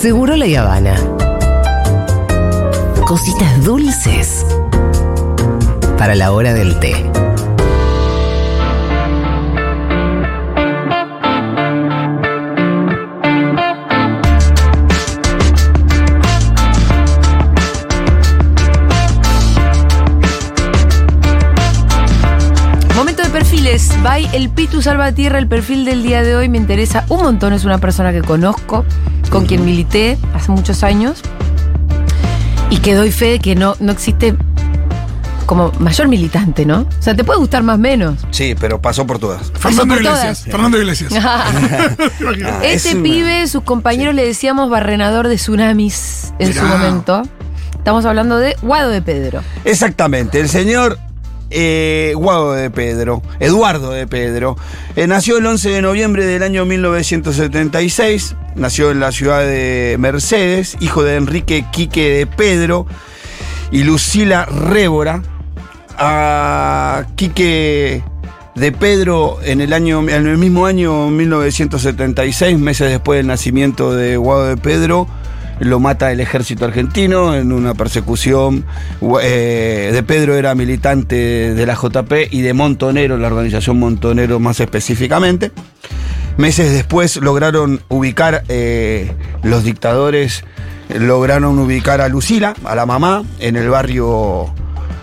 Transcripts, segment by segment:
Seguro la Habana. Cositas dulces para la hora del té. Momento de perfiles. By el Pitu Salvatierra. El perfil del día de hoy me interesa un montón. Es una persona que conozco, con quien milité hace muchos años. Y que doy fe de que no, no existe como mayor militante, ¿no? O sea, te puede gustar más o menos. Sí, pero pasó por todas. Fernando por Iglesias. todas. Fernando Iglesias. Ah, es Este una- pibe, sus compañeros le decíamos barrenador de tsunamis en su momento. Estamos hablando de Guado de Pedro. Exactamente, el señor eh, Guado de Pedro, Eduardo de Pedro, eh, nació el 11 de noviembre del año 1976, nació en la ciudad de Mercedes, hijo de Enrique Quique de Pedro y Lucila Révora. A Quique de Pedro en el, en el mismo año 1976, meses después del nacimiento de Guado de Pedro, lo mata el ejército argentino en una persecución. Eh, de Pedro era militante de la JP y de Montonero, la organización Montonero más específicamente. Meses después lograron ubicar, eh, los dictadores lograron ubicar a Lucila, a la mamá, en el barrio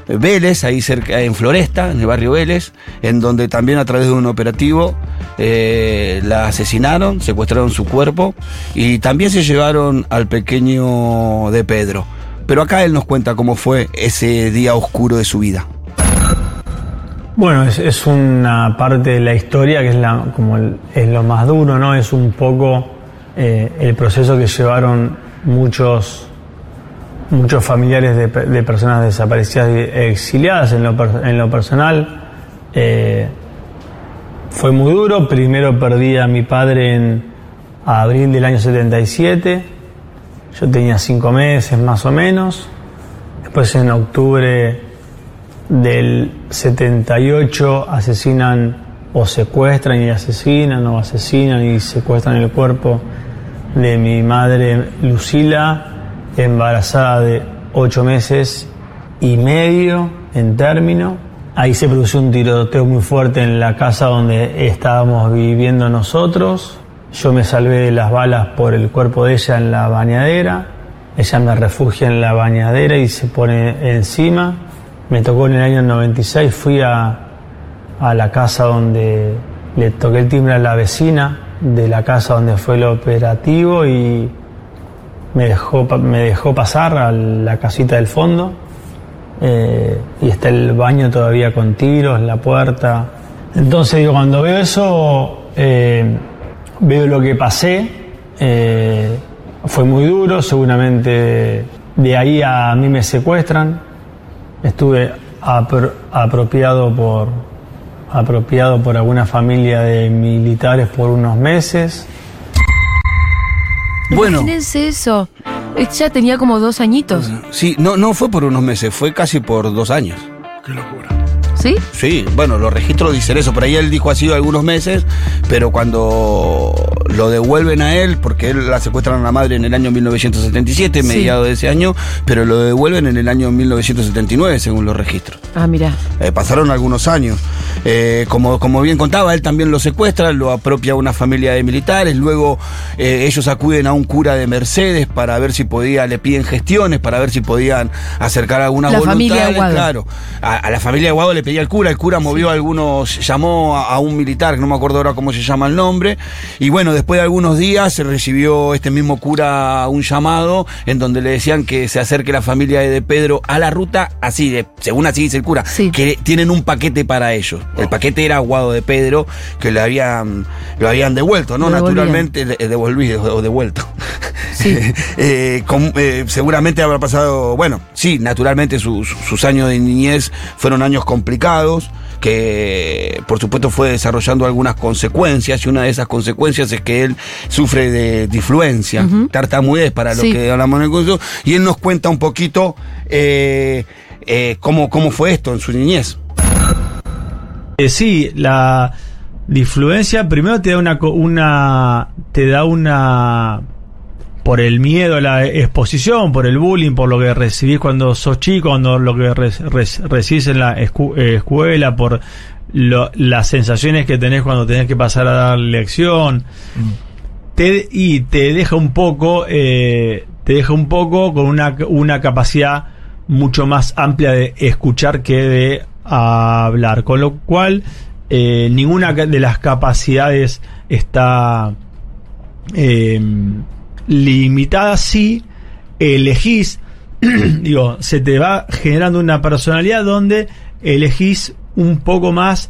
Vélez, ahí cerca, en Floresta, en el barrio Vélez, en donde también a través de un operativo eh, la asesinaron, secuestraron su cuerpo y también se llevaron al pequeño de Pedro. Pero acá él nos cuenta cómo fue ese día oscuro de su vida. Bueno, es, una parte de la historia que es, la, como es lo más duro, ¿no? Es un poco eh, el proceso que llevaron muchos, muchos familiares de, de personas desaparecidas y exiliadas en lo, en lo personal. eh, fue muy duro. Primero perdí a mi padre en abril del año 77. Yo tenía cinco meses más o menos. Después en octubre del 78 asesinan o secuestran y asesinan o asesinan y secuestran el cuerpo de mi madre Lucila, embarazada de ocho meses y medio en término. Ahí se produjo un tiroteo muy fuerte en la casa donde estábamos viviendo nosotros. Yo me salvé de las balas por el cuerpo de ella en la bañadera. Ella me refugia en la bañadera y se pone encima. Me tocó en el año 96, fui a, a la casa donde le toqué el timbre a la vecina de la casa donde fue el operativo y me dejó, me dejó pasar a la casita del fondo. Eh, y está el baño todavía con tiros, la puerta. Entonces digo, cuando veo eso, eh, veo lo que pasé. eh, fue muy duro, seguramente de ahí a mí me secuestran. Estuve apro- apropiado por apropiado por alguna familia de militares por unos meses. Bueno. Imagínense eso. Ella tenía como dos añitos. Sí, no, no fue por unos meses, fue casi por dos años. Qué locura. ¿Sí? Sí, bueno, los registros dicen eso, por ahí él dijo ha sido algunos meses, pero cuando lo devuelven a él, porque él la secuestran a la madre en el año 1977, Sí. mediado de ese año, pero lo devuelven en el año 1979, según los registros. Ah, mira. Eh, pasaron algunos años. Eh, como, como bien contaba, él también lo secuestra, lo apropia a una familia de militares, luego eh, ellos acuden a un cura de Mercedes para ver si podía, le piden gestiones, para ver si podían acercar algunas La familia. Aguado. Claro, a, a la familia de Guado le pedía al cura, el cura movió a algunos, llamó a, a un militar, que no me acuerdo ahora cómo se llama el nombre, y bueno, después de algunos días se recibió este mismo cura un llamado en donde le decían que se acerque la familia de Pedro a la ruta, así, de, según así dice el cura, Sí. que tienen un paquete para ellos. El paquete era Guado de Pedro, que le habían, lo habían devuelto, ¿no? Devolvían. Naturalmente, de- devolvido o devuelto. Sí. Eh, eh, seguramente habrá pasado, bueno, sí, naturalmente sus, sus años de niñez fueron años complicados, que por supuesto fue desarrollando algunas consecuencias, y una de esas consecuencias es que él sufre de disfluencia, tartamudez para lo que hablamos en el curso, y él nos cuenta un poquito eh, eh, cómo, cómo fue esto en su niñez. Eh, sí, la disfluencia primero te da una te da una por el miedo a la exposición, por el bullying, por lo que recibís cuando sos chico, cuando lo que re- re- recibís en la escu- eh, escuela, por lo- las sensaciones que tenés cuando tenés que pasar a dar lección. Te- y te deja un poco, eh, te deja un poco con una, una capacidad mucho más amplia de escuchar que de hablar. Con lo cual, eh, ninguna de las capacidades está eh, limitada si elegís, digo, se te va generando una personalidad donde elegís un poco más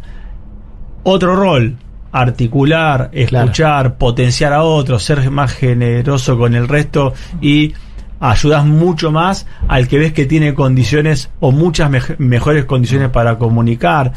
otro rol, articular, escuchar, potenciar a otros, ser más generoso con el resto y ayudas mucho más al que ves que tiene condiciones o muchas mej- mejores condiciones para comunicar.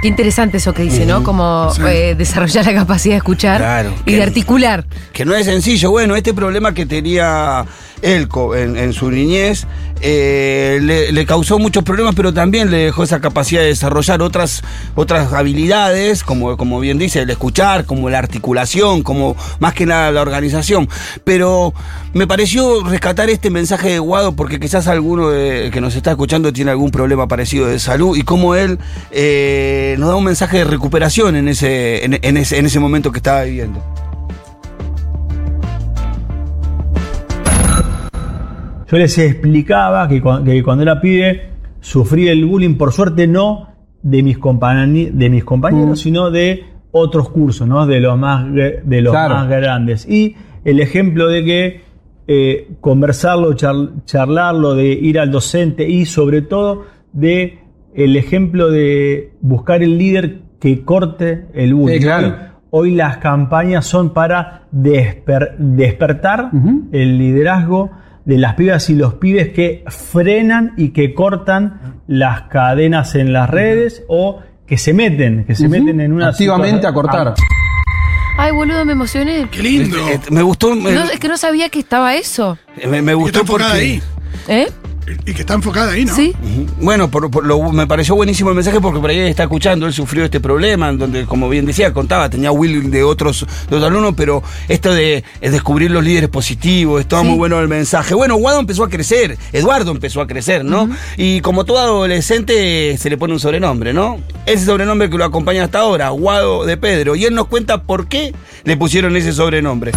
Qué interesante eso que dice, ¿no? Como eh, desarrollar la capacidad de escuchar Claro, y de articular. Que no es sencillo. Bueno, este problema que tenía Elko en, en su niñez eh, le, le causó muchos problemas, pero también le dejó esa capacidad de desarrollar otras, otras habilidades, como, como bien dice, el escuchar, como la articulación, como más que nada la organización. Pero me pareció rescatar este mensaje de Guado porque quizás alguno de- que nos está escuchando tiene algún problema parecido de salud y como él eh, nos da un mensaje de recuperación en ese, en, en ese, en ese momento que estaba viviendo. Yo les explicaba que, cu- que cuando era pibe sufrí el bullying, por suerte no de mis, de mis compañeros, sino de otros cursos, ¿no? de los más, de los Claro. más grandes. Y el ejemplo de que eh, conversarlo, char- charlarlo, de ir al docente y sobre todo de el ejemplo de buscar el líder que corte el bullying. Sí, claro. Hoy- las campañas son para desper- despertar el liderazgo de las pibas y los pibes que frenan y que cortan las cadenas en las redes o que se meten, que se meten en una Activamente a cortar. Ay, boludo, me emocioné. Qué lindo. Me gustó. Me, No, es que no sabía que estaba eso. me- me gustó porque. ahí. ¿Eh? Y que está enfocada ahí, ¿no? Sí. Bueno, por- por lo- me pareció buenísimo el mensaje porque por ahí está escuchando, él sufrió este problema, en donde, como bien decía, contaba, tenía Will de otros, de otros alumnos, pero esto de es descubrir los líderes positivos, estaba Sí. muy bueno el mensaje. Bueno, Guado empezó a crecer, Eduardo empezó a crecer, ¿no? Y como todo adolescente se le pone un sobrenombre, ¿no? Ese sobrenombre que lo acompaña hasta ahora, Guado de Pedro, y él nos cuenta por qué le pusieron ese sobrenombre.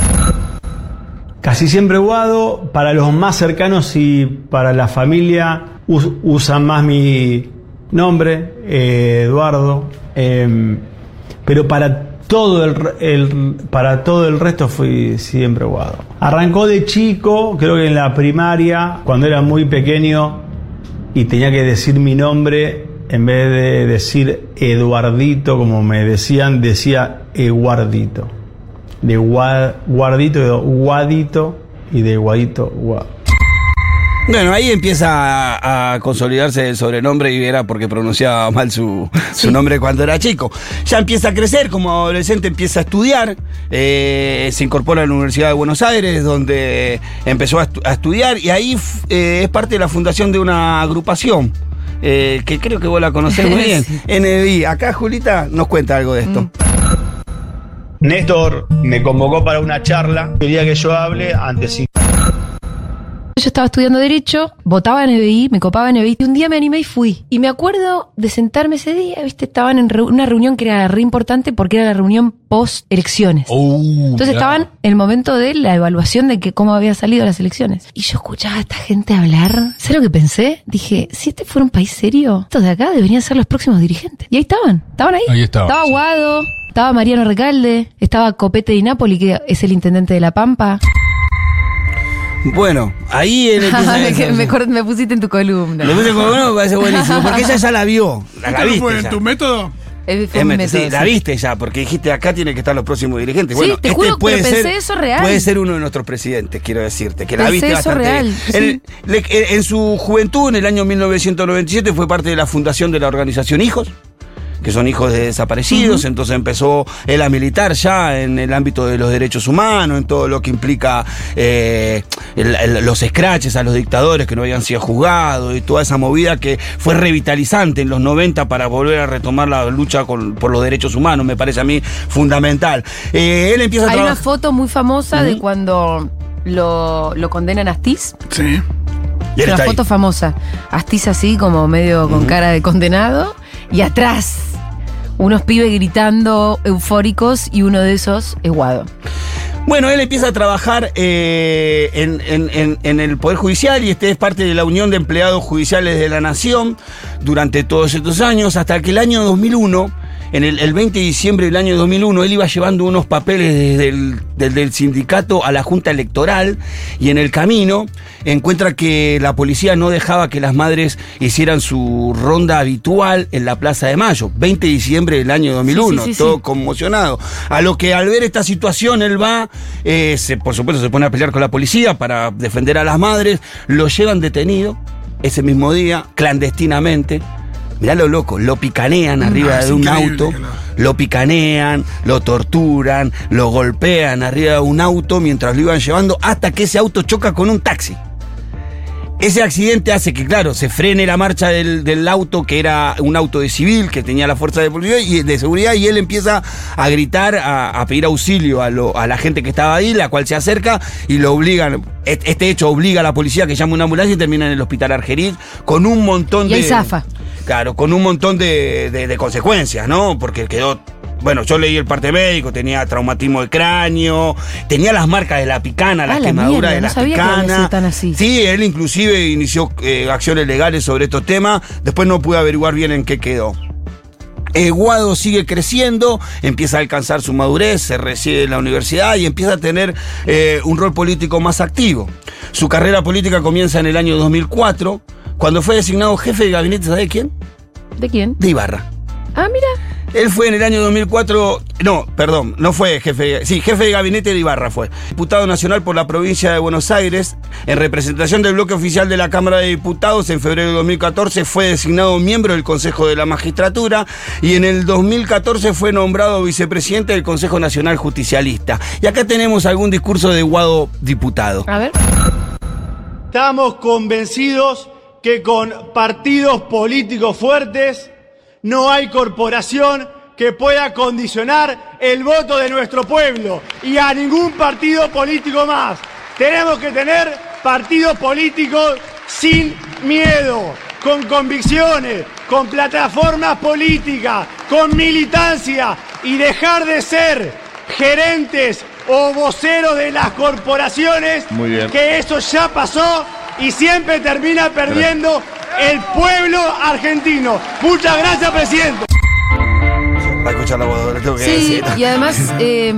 Casi siempre Guado, para los más cercanos y para la familia us- usan más mi nombre, eh, Eduardo, em, pero para todo el, el- para todo el resto fui siempre Guado. Arrancó de chico, creo que en la primaria, cuando era muy pequeño y tenía que decir mi nombre, en vez de decir Eduardito, como me decían, decía Eguardito de gua- guardito, de guadito y de guadito, guado. Bueno, ahí empieza a, a consolidarse el sobrenombre y era porque pronunciaba mal su, su nombre cuando era chico. Ya empieza a crecer, como adolescente empieza a estudiar, eh, se incorpora a la Universidad de Buenos Aires, donde empezó a, estu- a estudiar y ahí eh, es parte de la fundación de una agrupación. eh, que creo que vos la conocés muy bien. NBI. Acá Julita nos cuenta algo de esto. Néstor me convocó para una charla, quería que yo hable ante sí. Yo estaba estudiando Derecho, votaba en NBI, me copaba en NBI, y un día me animé y fui. Y me acuerdo de sentarme ese día, ¿viste? Estaban en una reunión que era re importante porque era la reunión post-elecciones. Entonces estaban en el momento de la evaluación de que cómo había salido las elecciones. Y yo escuchaba a esta gente hablar. ¿Sabes lo que pensé? Dije, si este fuera un país serio, estos de acá deberían ser los próximos dirigentes. Y ahí estaban, estaban ahí. Ahí estaban, Estaba sí. Estaba Mariano Recalde, estaba Copete di Napoli, que es el intendente de La Pampa. Bueno, ahí empieza a me, me pusiste en tu columna. Le puse como, no, me parece buenísimo, porque ella ya la vio. La, la ¿Esto no viste fue en tu método? Met- método, sí, la viste ya, porque dijiste acá tiene que estar los próximos dirigentes. Sí, bueno, te este juro que puede pensé ser, eso real. Puede ser uno de nuestros presidentes, quiero decirte, que la Pensé viste eso bastante real, bien. sí. En, le- en su juventud, en el año 1997, fue parte de la fundación de la organización Hijos. Que son hijos de desaparecidos, entonces empezó él a militar ya en el ámbito de los derechos humanos, en todo lo que implica eh, el- el- los scratches a los dictadores que no habían sido juzgados y toda esa movida que fue revitalizante en los 90 para volver a retomar la lucha con- por los derechos humanos, me parece a mí fundamental. Eh, él empieza a Hay una foto muy famosa de cuando lo, lo condenan a Astiz. Sí. Una ahí. foto famosa. Astiz así, como medio con cara de condenado. Y atrás, unos pibes gritando eufóricos y uno de esos es Guado. Bueno, él empieza a trabajar eh, en, en- en- el Poder Judicial y este es parte de la Unión de Empleados Judiciales de la Nación durante todos estos años, hasta que el año 2001, en el, el 20 de diciembre del año 2001, él iba llevando unos papeles desde el desde el sindicato a la Junta Electoral y en el camino encuentra que la policía no dejaba que las madres hicieran su ronda habitual en la Plaza de Mayo, 20 de diciembre del año 2001, Sí, sí, sí, todo conmocionado. A lo que al ver esta situación él va, eh, se- por supuesto se pone a pelear con la policía para defender a las madres, lo llevan detenido ese mismo día, clandestinamente. Mirá lo loco, lo picanean arriba es de un auto, lo- lo picanean, lo torturan, lo golpean arriba de un auto mientras lo iban llevando hasta que ese auto choca con un taxi. Ese accidente hace que, claro, se frene la marcha del, del auto, que era un auto de civil, que tenía la fuerza de policía y de seguridad, y él empieza a gritar, a, a pedir auxilio a, lo- a la gente que estaba ahí, la cual se acerca y lo obligan. Est- Este hecho obliga a la policía a que llame una ambulancia y termina en el hospital Argerich con un montón Y de. ahí zafa. Claro, con un montón de, de- de consecuencias, ¿no? Porque quedó. Bueno, yo leí el parte médico, tenía traumatismo de cráneo, tenía las marcas de la picana, las Ah, la quemaduras mierda, de no la sabía que picana. tan así. Sí, él inclusive inició eh, acciones legales sobre estos temas. Después no pude averiguar bien en qué quedó. Eh, Guado sigue creciendo, empieza a alcanzar su madurez, se recibe en la universidad y empieza a tener eh, un rol político más activo. Su carrera política comienza en el año 2004, cuando fue designado jefe de gabinete, ¿sabe quién? ¿De quién? De Ibarra. Ah, mira. Él fue en el año 2004, no, perdón, no fue jefe, sí, jefe de gabinete de Ibarra fue. Diputado nacional por la provincia de Buenos Aires, en representación del bloque oficial de la Cámara de Diputados, en febrero de 2014 fue designado miembro del Consejo de la Magistratura y en el 2014 fue nombrado vicepresidente del Consejo Nacional Justicialista. Y acá tenemos algún discurso de Guado diputado. A ver. Estamos convencidos que con partidos políticos fuertes no hay corporación que pueda condicionar el voto de nuestro pueblo y a ningún partido político más. Tenemos que tener partidos políticos sin miedo, con convicciones, con plataformas políticas, con militancia y dejar de ser gerentes o voceros de las corporaciones, Muy bien. que eso ya pasó y siempre termina perdiendo el pueblo argentino. Muchas gracias, presidente. Para escuchar la Guado, le tengo que Sí, decir. y además eh,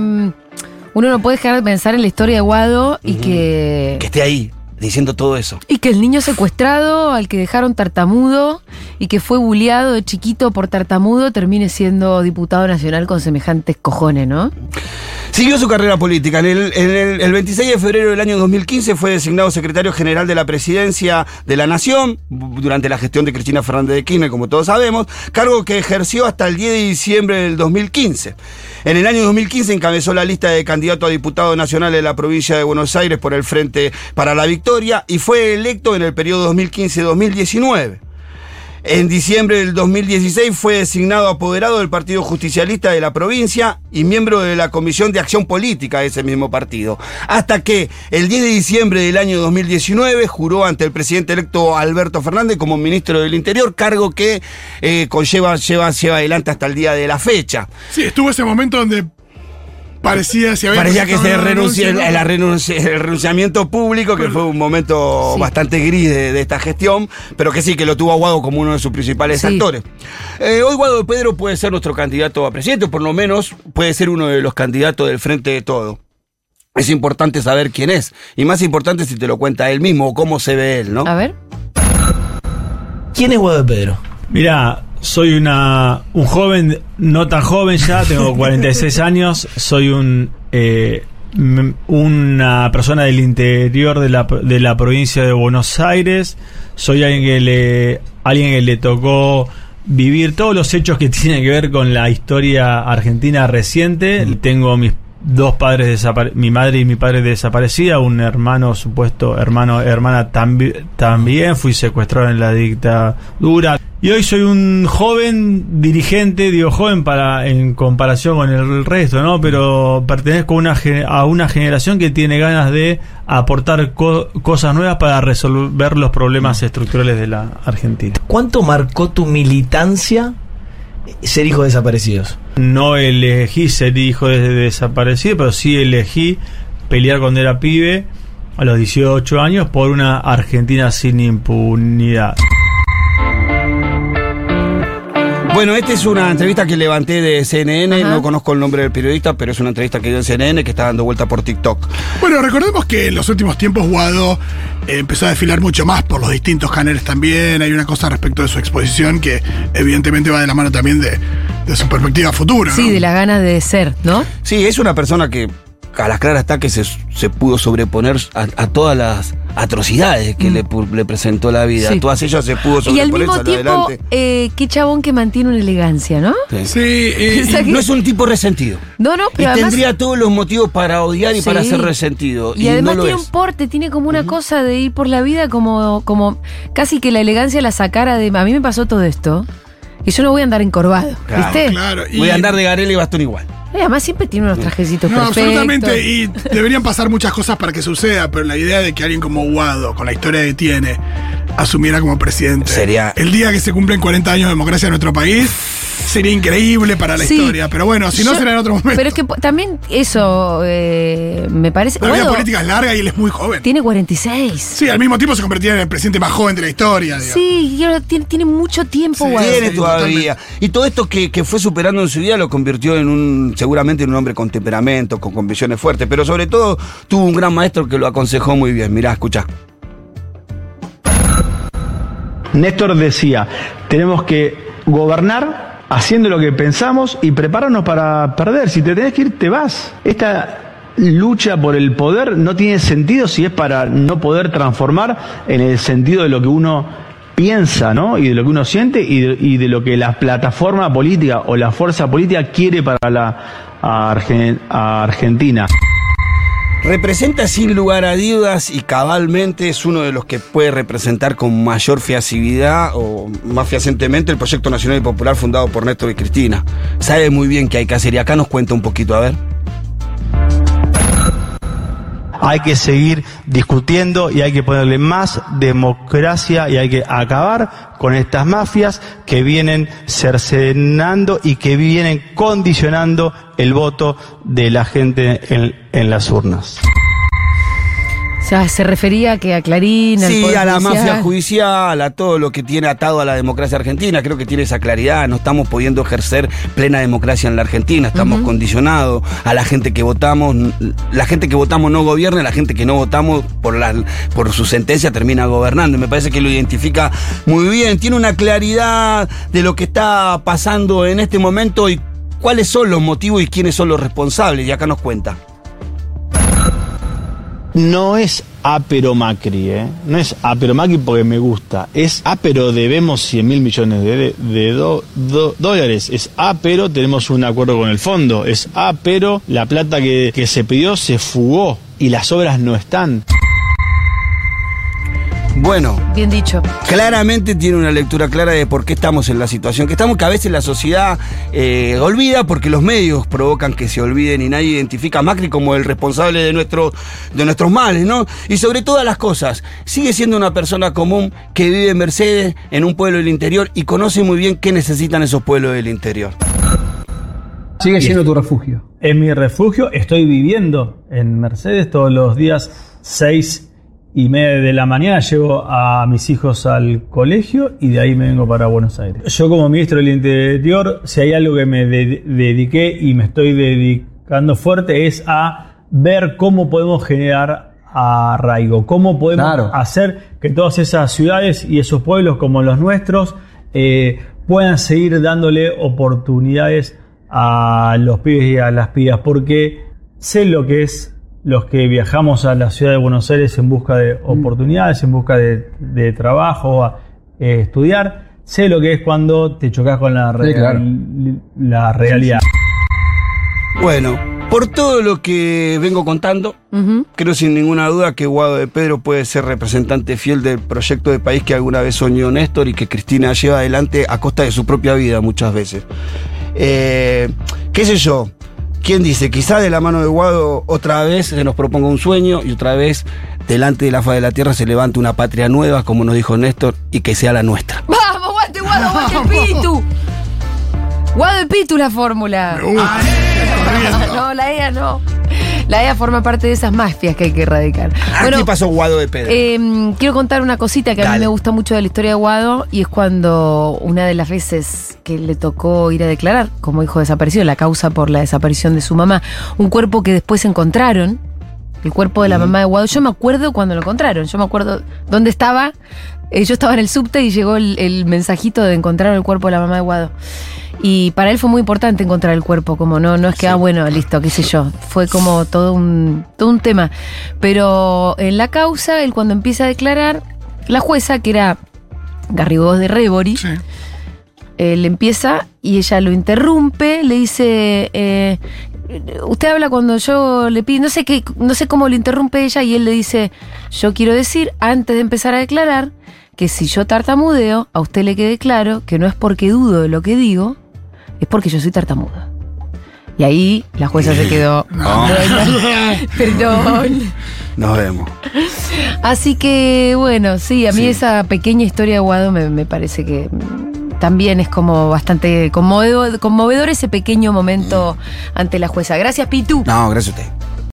uno no puede dejar de pensar en la historia de Guado y que... Que esté ahí, diciendo todo eso. Y que el niño secuestrado, al que dejaron tartamudo y que fue bulleado de chiquito por tartamudo, termine siendo diputado nacional con semejantes cojones, ¿no? Siguió su carrera política. En el, en el- el 26 de febrero del año 2015 fue designado secretario general de la presidencia de la Nación durante la gestión de Cristina Fernández de Kirchner, como todos sabemos, cargo que ejerció hasta el 10 de diciembre del 2015. En el año 2015 encabezó la lista de candidato a diputado nacional de la provincia de Buenos Aires por el Frente para la Victoria y fue electo en el periodo 2015-2019. En diciembre del 2016 fue designado apoderado del Partido Justicialista de la provincia y miembro de la Comisión de Acción Política de ese mismo partido. Hasta que el 10 de diciembre del año 2019 juró ante el presidente electo Alberto Fernández como ministro del Interior, cargo que eh, conlleva, lleva, lleva adelante hasta el día de la fecha. Sí, estuvo ese momento donde parecía si había Parecía que se renuncia, el, renuncia, el renunci- el renunciamiento público, que fue un momento Sí. bastante gris de, de esta gestión, pero que sí, que lo tuvo a Guado como uno de sus principales Sí. actores. Eh, hoy Guado de Pedro puede ser nuestro candidato a presidente, por lo menos puede ser uno de los candidatos del Frente de Todo. Es importante saber quién es, y más importante si te lo cuenta él mismo o cómo se ve él, ¿no? A ver. ¿Quién es Guado de Pedro? Mira, soy una, un joven, no tan joven ya, tengo 46 años, soy un, eh, una persona del interior de la, de la provincia de Buenos Aires, soy alguien que le, alguien que le tocó vivir todos los hechos que tienen que ver con la historia argentina reciente. Tengo mis dos padres mi madre y mi padre desaparecida, un hermano supuesto, hermano, hermana tambi- también, fui secuestrado en la dictadura. Y hoy soy un joven dirigente, digo joven para en comparación con el resto, ¿no? Pero pertenezco a una, a una generación que tiene ganas de aportar co- cosas nuevas para resolver los problemas estructurales de la Argentina. ¿Cuánto marcó tu militancia ser hijo de desaparecidos? No elegí ser hijo de desaparecido, pero sí elegí pelear cuando era pibe a los 18 años por una Argentina sin impunidad. Bueno, esta es una entrevista que levanté de CNN, Ajá. no conozco el nombre del periodista, pero es una entrevista que dio en CNN que está dando vuelta por TikTok. Bueno, recordemos que en los últimos tiempos Guado eh, empezó a desfilar mucho más por los distintos canales también. Hay una cosa respecto de su exposición que evidentemente va de la mano también de, de su perspectiva futura. Sí, ¿no? de las ganas de ser, ¿no? Sí, es una persona que a las claras está que se, se pudo sobreponer a, a todas las atrocidades que le, pu- le presentó la vida. Mm. Sí. A todas ellas se pudo Y al sobreponer mismo tiempo, eh, qué chabón que mantiene una elegancia, ¿no? Sí. Sí, eh, O sea Y que- no es un tipo resentido. No, no, Y pero además... tendría todos los motivos para odiar y Sí. para ser resentido. Y, además no lo tiene es. un porte, tiene como una cosa de ir por la vida como, como casi que la elegancia la sacara de... A mí me pasó todo esto y yo no voy a andar encorvado, Claro, ¿viste? claro. y- Voy a andar de Garela y bastón igual. Y además siempre tiene unos trajecitos No, perfectos. absolutamente. Y deberían pasar muchas cosas para que suceda, pero la idea de que alguien como Guado, con la historia que tiene, asumiera como presidente. Sería- El día que se cumplen 40 años de democracia en nuestro país, sería increíble para la Sí. historia. Pero bueno, si no Yo- será en otro momento. Pero es que también eso eh, me parece... la vida política es larga y él es muy joven. tiene 46. Sí, al mismo tiempo se convertía en el presidente más joven de la historia. digamos. Sí, tiene, tiene mucho tiempo, Sí, Guado. Tiene todavía. Y todo esto que, que fue superando en su vida lo convirtió en un, seguramente en un hombre con temperamento, con convicciones fuertes, pero sobre todo tuvo un gran maestro que lo aconsejó muy bien. Mirá, escucha. Néstor decía, tenemos que gobernar haciendo lo que pensamos y prepararnos para perder. Si te tenés que ir, te vas. Esta lucha por el poder no tiene sentido si es para no poder transformar en el sentido de lo que uno piensa, ¿no? Y de lo que uno siente y de, y de lo que la plataforma política o la fuerza política quiere para la Argentina. Representa sin lugar a dudas y cabalmente es uno de los que puede representar con mayor fiabilidad o más fehacientemente el proyecto nacional y popular fundado por Néstor y Cristina. Sabe muy bien qué hay que hacer y acá nos cuenta un poquito, a ver. Hay que seguir discutiendo y hay que ponerle más democracia y hay que acabar con estas mafias que vienen cercenando y que vienen condicionando el voto de la gente en, en las urnas. O sea, se refería a que a Clarín, al Sí, Poder a la Judicial. mafia judicial, a todo lo que tiene atado a la democracia argentina. Creo que tiene esa claridad. No estamos pudiendo ejercer plena democracia en la Argentina. Estamos condicionados a la gente que votamos. La gente que votamos no gobierna, la gente que no votamos por, la, por su sentencia termina gobernando. Me parece que lo identifica muy bien. Tiene una claridad de lo que está pasando en este momento y cuáles son los motivos y quiénes son los responsables. Y acá nos cuenta. No es apero Macri, ¿eh? No es apero Macri porque me gusta. Es apero debemos 100 mil millones de, de dólares. Es apero tenemos un acuerdo con el fondo. Es apero la plata que, que se pidió se fugó y las obras no están. Bueno, Bien dicho. claramente tiene una lectura clara de por qué estamos en la situación que estamos, que a veces la sociedad eh, olvida porque los medios provocan que se olviden y nadie identifica a Macri como el responsable de, nuestro, de nuestros males, ¿no? Y sobre todas las cosas, sigue siendo una persona común que vive en Mercedes, en un pueblo del interior, y conoce muy bien qué necesitan esos pueblos del interior. Sigue siendo tu refugio. En mi refugio estoy viviendo en Mercedes todos los días, seis y media de la mañana llevo a mis hijos al colegio y de ahí me vengo para Buenos Aires. Yo como ministro del Interior, si hay algo que me de- dediqué y me estoy dedicando fuerte es a ver cómo podemos generar arraigo, cómo podemos Claro. hacer que todas esas ciudades y esos pueblos como los nuestros eh, puedan seguir dándole oportunidades a los pibes y a las pibas, porque sé lo que es los que viajamos a la ciudad de Buenos Aires en busca de oportunidades, en busca de, de trabajo, a eh, estudiar. sé lo que es cuando te chocas con la, Sí, claro. la realidad. Bueno, por todo lo que vengo contando, creo sin ninguna duda que Guado de Pedro puede ser representante fiel del proyecto de país que alguna vez soñó Néstor y que Cristina lleva adelante a costa de su propia vida muchas veces. Eh, ¿Qué sé yo? ¿Quién dice? Quizá de la mano de Guado otra vez se nos proponga un sueño y otra vez delante de la faz de la tierra se levante una patria nueva, como nos dijo Néstor, y que sea la nuestra. ¡Vamos, guante, guado, guante el pitu! Guado el pitu la fórmula. no, la EA no. La EA forma parte de esas mafias que hay que erradicar. Aquí pasó Guado de Pedro. Eh, quiero contar una cosita que a mí me gusta mucho de la historia de Guado y es cuando una de las veces que le tocó ir a declarar como hijo desaparecido, la causa por la desaparición de su mamá, un cuerpo que después encontraron, el cuerpo de la mamá de Guado. Yo me acuerdo cuando lo encontraron, yo me acuerdo dónde estaba. Eh, yo estaba en el subte y llegó el, el mensajito de encontrar el cuerpo de la mamá de Guado. Y para él fue muy importante encontrar el cuerpo, como no, no es que, ah, bueno, listo, qué sé yo. Fue como todo un, todo un tema. Pero en la causa, él cuando empieza a declarar, la jueza, que era Garrigós de Rebori, Sí. eh, empieza y ella lo interrumpe, le dice, eh, usted habla cuando yo le pido, no sé qué, no sé cómo lo interrumpe ella y él le dice, yo quiero decir, antes de empezar a declarar, que si yo tartamudeo, a usted le quede claro que no es porque dudo de lo que digo, es porque yo soy tartamuda. Y ahí la jueza se quedó. Bueno, perdón. Nos vemos. Así que, bueno, sí, a mí Sí. esa pequeña historia de Guado me, me parece que mm, también es como bastante conmovedor, conmovedor ese pequeño momento ante la jueza. Gracias, Pitu. No, gracias a usted.